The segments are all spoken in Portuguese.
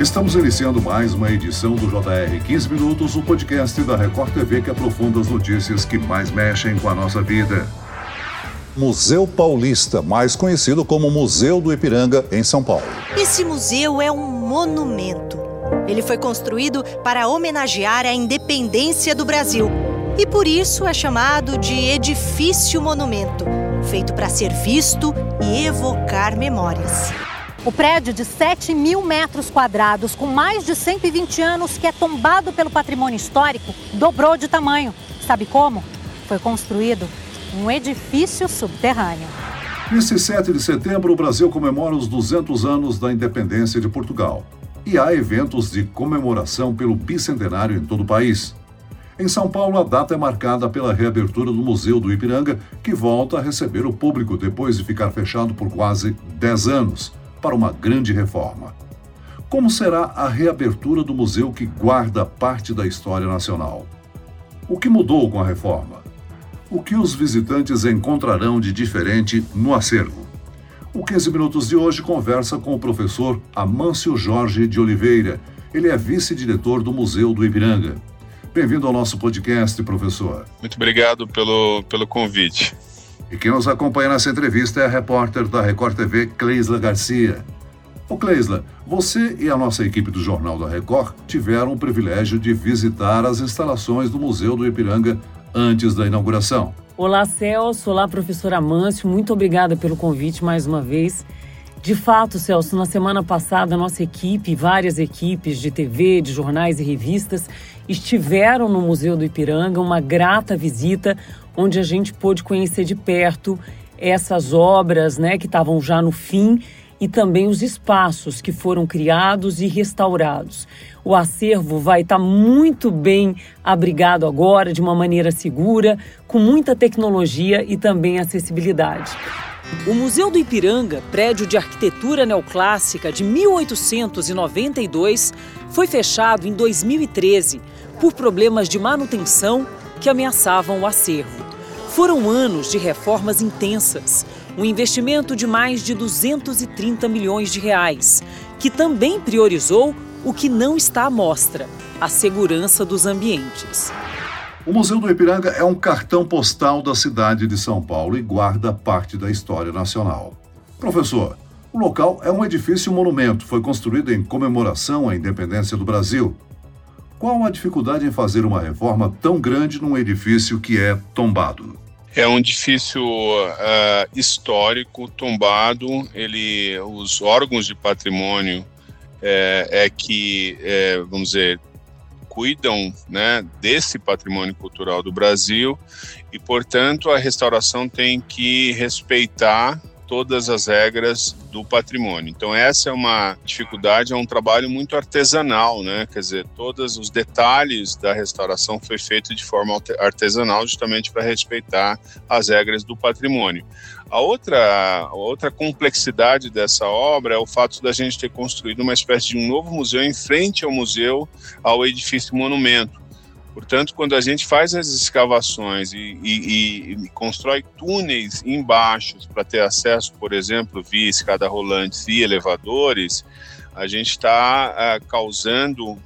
Estamos iniciando mais uma edição do JR 15 Minutos, o podcast da Record TV que aprofunda as notícias que mais mexem com a nossa vida. Museu Paulista, mais conhecido como Museu do Ipiranga, em São Paulo. Esse museu é um monumento. Ele foi construído para homenagear a independência do Brasil e por isso é chamado de edifício monumento, feito para ser visto e evocar memórias. O prédio de 7 mil metros quadrados, com mais de 120 anos, que é tombado pelo patrimônio histórico, dobrou de tamanho. Sabe como? Foi construído um edifício subterrâneo. Nesse 7 de setembro, o Brasil comemora os 200 anos da independência de Portugal. E há eventos de comemoração pelo bicentenário em todo o país. Em São Paulo, a data é marcada pela reabertura do Museu do Ipiranga, que volta a receber o público depois de ficar fechado por quase 10 anos para uma grande reforma. Como será a reabertura do museu que guarda parte da história nacional? O que mudou com a reforma? O que os visitantes encontrarão de diferente no acervo? O 15 Minutos de hoje conversa com o professor Amâncio Jorge de Oliveira. Ele é vice-diretor do Museu do Ipiranga. Bem-vindo ao nosso podcast, professor. Muito obrigado pelo, pelo convite. E quem nos acompanha nessa entrevista é a repórter da Record TV, Cleisla Garcia. Ô Cleisla, você e a nossa equipe do Jornal da Record tiveram o privilégio de visitar as instalações do Museu do Ipiranga antes da inauguração. Olá, Celso. Olá, professor Amâncio. Muito obrigada pelo convite mais uma vez. De fato, Celso, na semana passada, nossa equipe, várias equipes de TV, de jornais e revistas, estiveram no Museu do Ipiranga, uma grata visita, onde a gente pôde conhecer de perto essas obras né, que estavam já no fim e também os espaços que foram criados e restaurados. O acervo vai estar tá muito bem abrigado agora, de uma maneira segura, com muita tecnologia e também acessibilidade. O Museu do Ipiranga, prédio de arquitetura neoclássica de 1892, foi fechado em 2013 por problemas de manutenção que ameaçavam o acervo. Foram anos de reformas intensas, um investimento de mais de 230 milhões de reais, que também priorizou o que não está à mostra, a segurança dos ambientes. O Museu do Ipiranga é um cartão postal da cidade de São Paulo e guarda parte da história nacional. Professor, o local é um edifício monumento, foi construído em comemoração à independência do Brasil. Qual a dificuldade em fazer uma reforma tão grande num edifício que é tombado? É um edifício uh, histórico, tombado. Ele, os órgãos de patrimônio é, é que, é, vamos dizer, cuidam né, desse patrimônio cultural do Brasil e, portanto, a restauração tem que respeitar todas as regras do patrimônio. Então essa é uma dificuldade, é um trabalho muito artesanal, né? Quer dizer, todos os detalhes da restauração foi feito de forma artesanal, justamente para respeitar as regras do patrimônio. A outra, a outra complexidade dessa obra é o fato da gente ter construído uma espécie de um novo museu em frente ao museu, ao edifício monumento. Portanto, quando a gente faz as escavações e, e, e constrói túneis embaixo para ter acesso, por exemplo, via escada rolante e elevadores, a gente está é, causando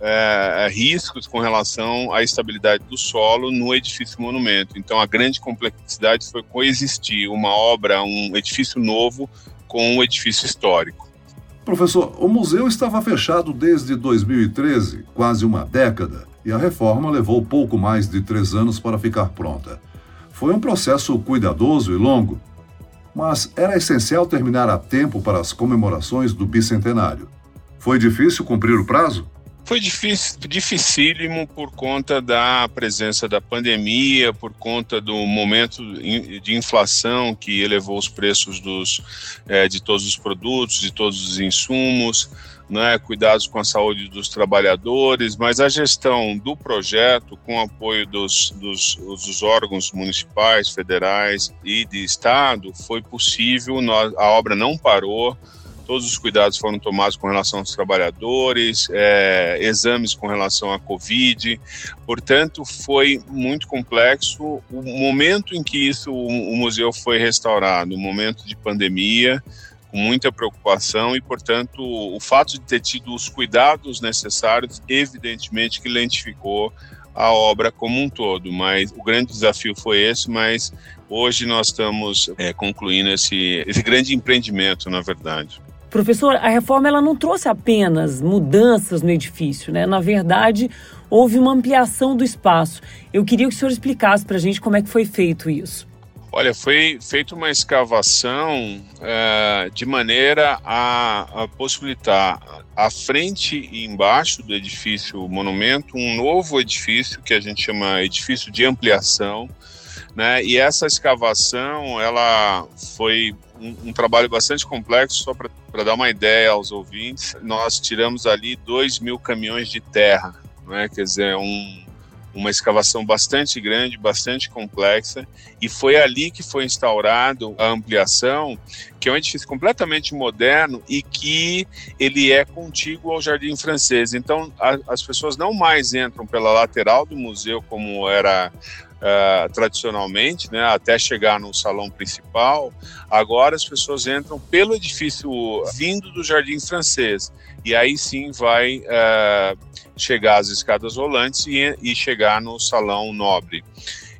é, riscos com relação à estabilidade do solo no edifício monumento. Então, a grande complexidade foi coexistir uma obra, um edifício novo com um edifício histórico. Professor, o museu estava fechado desde 2013, quase uma década e a reforma levou pouco mais de três anos para ficar pronta. Foi um processo cuidadoso e longo, mas era essencial terminar a tempo para as comemorações do bicentenário. Foi difícil cumprir o prazo? Foi difícil, dificílimo por conta da presença da pandemia, por conta do momento de inflação que elevou os preços dos, é, de todos os produtos, de todos os insumos, né, cuidados com a saúde dos trabalhadores, mas a gestão do projeto, com apoio dos, dos, dos órgãos municipais, federais e de Estado, foi possível, nós, a obra não parou, todos os cuidados foram tomados com relação aos trabalhadores, é, exames com relação à Covid, portanto, foi muito complexo. O momento em que isso, o museu foi restaurado, o momento de pandemia, com muita preocupação e, portanto, o fato de ter tido os cuidados necessários, evidentemente que lentificou a obra como um todo, mas o grande desafio foi esse, mas hoje nós estamos é, concluindo esse, esse grande empreendimento, na verdade. Professor, a reforma ela não trouxe apenas mudanças no edifício, né? Na verdade, houve uma ampliação do espaço. Eu queria que o senhor explicasse para a gente como é que foi feito isso. Olha, foi feita uma escavação é, de maneira a, a, possibilitar à frente e embaixo do edifício monumento um novo edifício que a gente chama edifício de ampliação, né? E essa escavação ela foi um, um trabalho bastante complexo só para dar uma ideia aos ouvintes. Nós tiramos ali dois mil caminhões de terra, né? Quer dizer, um uma escavação bastante grande, bastante complexa, e foi ali que foi instaurado a ampliação, que é um edifício completamente moderno e que ele é contíguo ao Jardim Francês. Então, a, as pessoas não mais entram pela lateral do museu como era uh, tradicionalmente, né, até chegar no salão principal. Agora as pessoas entram pelo edifício vindo do Jardim Francês e aí sim vai uh, chegar às escadas rolantes e, e chegar no salão nobre.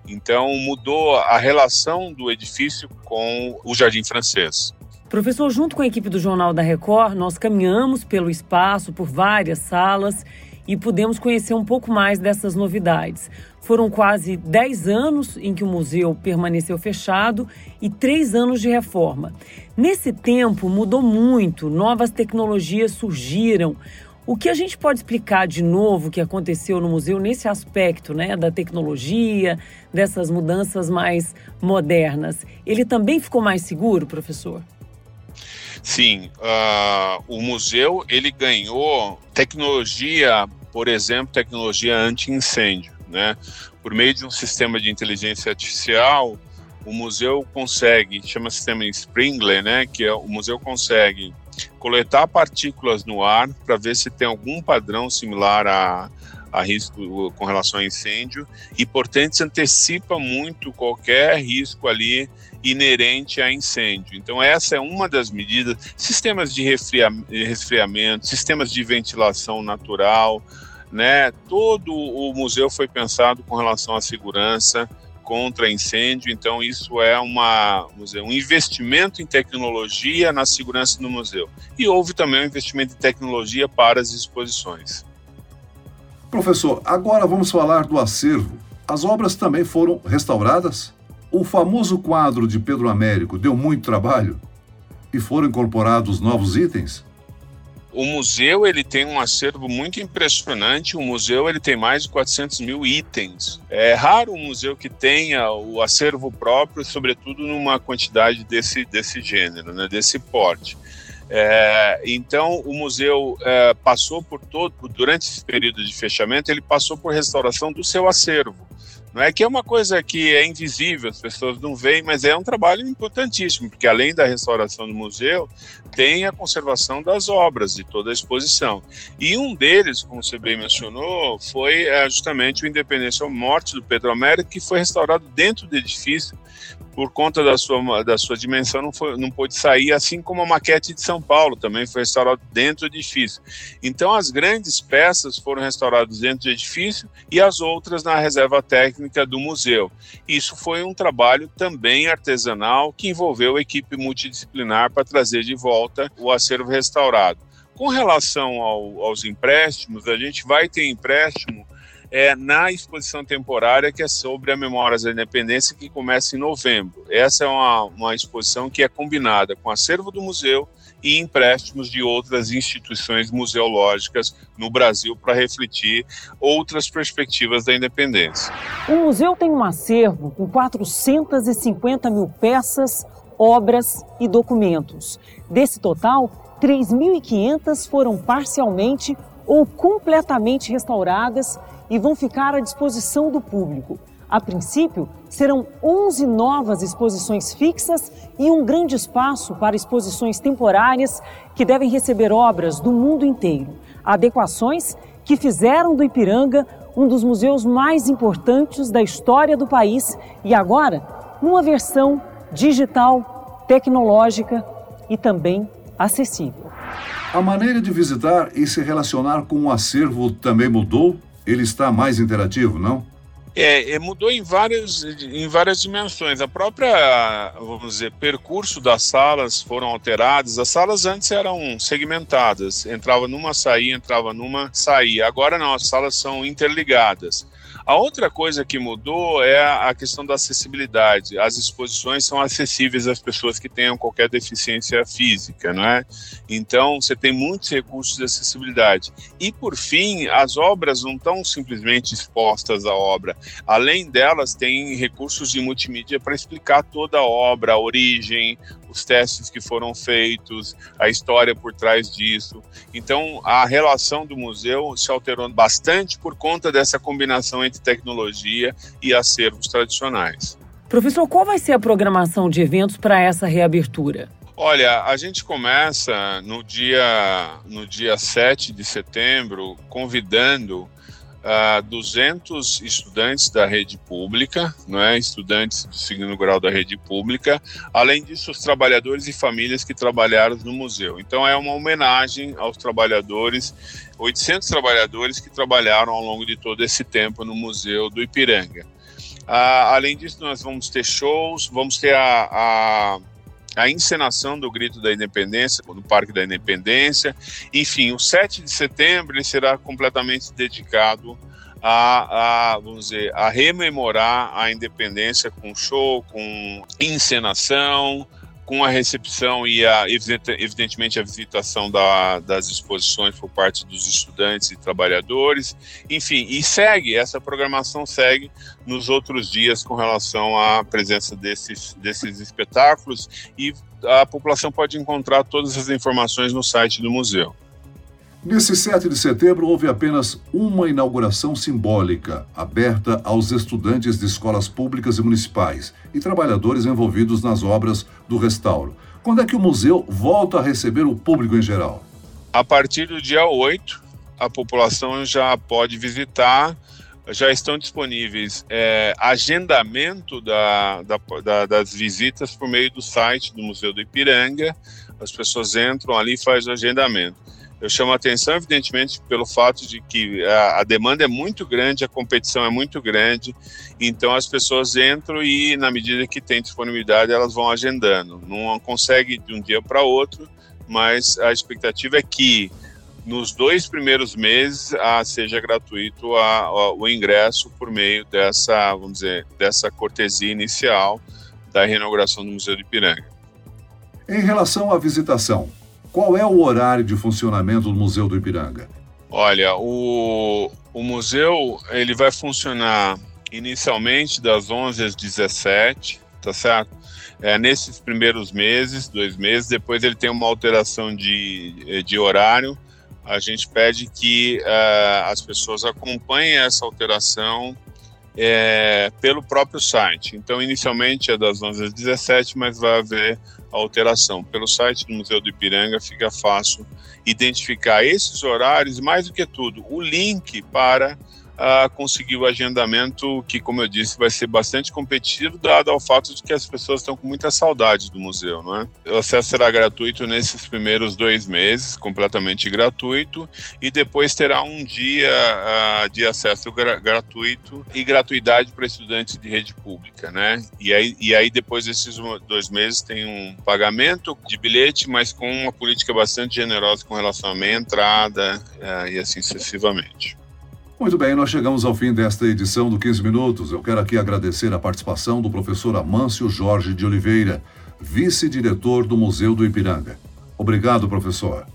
Então mudou a relação do edifício com o Jardim Francês. Professor, junto com a equipe do Jornal da Record, nós caminhamos pelo espaço, por várias salas e pudemos conhecer um pouco mais dessas novidades. Foram quase 10 anos em que o museu permaneceu fechado e três anos de reforma. Nesse tempo mudou muito, novas tecnologias surgiram. O que a gente pode explicar de novo que aconteceu no museu nesse aspecto, né, da tecnologia, dessas mudanças mais modernas? Ele também ficou mais seguro, professor? Sim, uh, o museu ele ganhou tecnologia, por exemplo, tecnologia anti-incêndio, né? Por meio de um sistema de inteligência artificial, o museu consegue, chama sistema Sprinkler, né? Que é, o museu consegue coletar partículas no ar para ver se tem algum padrão similar a, a risco com relação a incêndio e, portanto, antecipa muito qualquer risco ali inerente a incêndio. Então, essa é uma das medidas. Sistemas de resfriamento, sistemas de ventilação natural, né? Todo o museu foi pensado com relação à segurança contra incêndio, então isso é uma, um investimento em tecnologia na segurança no museu. E houve também um investimento em tecnologia para as exposições. Professor, agora vamos falar do acervo. As obras também foram restauradas? O famoso quadro de Pedro Américo deu muito trabalho? E foram incorporados novos itens? O museu ele tem um acervo muito impressionante. O museu ele tem mais de 400 mil itens. É raro um museu que tenha o acervo próprio, sobretudo numa quantidade desse, desse gênero, né, desse porte. É, então, o museu é, passou por todo, durante esse período de fechamento, ele passou por restauração do seu acervo. Não é que é uma coisa que é invisível, as pessoas não veem, mas é um trabalho importantíssimo, porque além da restauração do museu, tem a conservação das obras, de toda a exposição. E um deles, como você bem mencionou, foi é, justamente o Independência ou Morte do Pedro Américo, que foi restaurado dentro do edifício por conta da sua, da sua dimensão, não, foi, não pôde sair, assim como a maquete de São Paulo também foi restaurada dentro do edifício. Então, as grandes peças foram restauradas dentro do edifício e as outras na reserva técnica do museu. Isso foi um trabalho também artesanal que envolveu a equipe multidisciplinar para trazer de volta o acervo restaurado. Com relação ao, aos empréstimos, a gente vai ter empréstimo é, na exposição temporária que é sobre a Memórias da Independência, que começa em novembro. Essa é uma, uma exposição que é combinada com acervo do museu e empréstimos de outras instituições museológicas no Brasil para refletir outras perspectivas da independência. O museu tem um acervo com 450 mil peças, obras e documentos. Desse total, 3.500 foram parcialmente ou completamente restauradas e vão ficar à disposição do público. A princípio, serão 11 novas exposições fixas e um grande espaço para exposições temporárias que devem receber obras do mundo inteiro. Adequações que fizeram do Ipiranga um dos museus mais importantes da história do país e agora numa versão digital, tecnológica e também acessível. A maneira de visitar e se relacionar com o acervo também mudou? Ele está mais interativo, não? É, é, mudou em várias, em várias dimensões. A própria, vamos dizer, percurso das salas foram alteradas. As salas antes eram segmentadas, entrava numa, saía, entrava numa, saía. Agora não, as salas são interligadas. A outra coisa que mudou é a questão da acessibilidade. As exposições são acessíveis às pessoas que tenham qualquer deficiência física, não é? Então, você tem muitos recursos de acessibilidade. E, por fim, as obras não estão simplesmente expostas à obra. Além delas, tem recursos de multimídia para explicar toda a obra, a origem, os testes que foram feitos, a história por trás disso. Então, a relação do museu se alterou bastante por conta dessa combinação entre tecnologia e acervos tradicionais. Professor, qual vai ser a programação de eventos para essa reabertura? Olha, a gente começa no dia, no dia 7 de setembro convidando uh, 200 estudantes da rede pública, não é? estudantes do segundo grau da rede pública, além disso, os trabalhadores e famílias que trabalharam no museu. Então, é uma homenagem aos trabalhadores, 800 trabalhadores que trabalharam ao longo de todo esse tempo no Museu do Ipiranga. Uh, além disso, nós vamos ter shows, vamos ter a, a a encenação do Grito da Independência no Parque da Independência. Enfim, o 7 de setembro ele será completamente dedicado a, a, vamos dizer, a rememorar a independência com show, com encenação, com a recepção e a, evidentemente a visitação da, das exposições por parte dos estudantes e trabalhadores, enfim, e segue, essa programação segue nos outros dias com relação à presença desses, desses espetáculos e a população pode encontrar todas as informações no site do museu. Nesse 7 de setembro, houve apenas uma inauguração simbólica, aberta aos estudantes de escolas públicas e municipais e trabalhadores envolvidos nas obras do restauro. Quando é que o museu volta a receber o público em geral? A partir do dia 8, a população já pode visitar, já estão disponíveis é, agendamento da, da, da, das visitas por meio do site do Museu do Ipiranga. As pessoas entram ali e fazem o agendamento. Eu chamo a atenção, evidentemente, pelo fato de que a, a, demanda é muito grande, a competição é muito grande, então as pessoas entram e, na medida que tem disponibilidade, elas vão agendando. Não consegue de um dia para outro, mas a expectativa é que nos dois primeiros meses a, seja gratuito a, a, o ingresso por meio dessa, vamos dizer, dessa cortesia inicial da reinauguração do Museu de Ipiranga. Em relação à visitação, qual é o horário de funcionamento do Museu do Ipiranga? Olha, o, o museu ele vai funcionar inicialmente das 11 às 17, tá certo? É, nesses primeiros meses, dois meses, depois ele tem uma alteração de, de horário. A gente pede que uh, as pessoas acompanhem essa alteração é, pelo próprio site. Então, inicialmente é das 11 às 17, mas vai haver alteração. Pelo site do Museu do Ipiranga fica fácil identificar esses horários, mais do que tudo, o link para a conseguir o agendamento que, como eu disse, vai ser bastante competitivo, dado ao fato de que as pessoas estão com muita saudade do museu, não é? O acesso será gratuito nesses primeiros dois meses, completamente gratuito, e depois terá um dia uh, de acesso gra gratuito e gratuidade para estudantes de rede pública, né? E aí, e aí depois desses dois meses tem um pagamento de bilhete, mas com uma política bastante generosa com relação à meia entrada uh, e assim sucessivamente. Muito bem, nós chegamos ao fim desta edição do 15 Minutos. Eu quero aqui agradecer a participação do professor Amâncio Jorge de Oliveira, vice-diretor do Museu do Ipiranga. Obrigado, professor.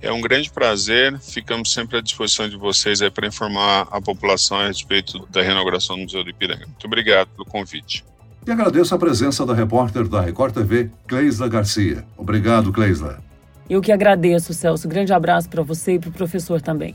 É um grande prazer, ficamos sempre à disposição de vocês para informar a população a respeito da reinauguração do Museu do Ipiranga. Muito obrigado pelo convite. E agradeço a presença da repórter da Record TV, Cleisla Garcia. Obrigado, Cleisla. Eu que agradeço, Celso. Grande abraço para você e para o professor também.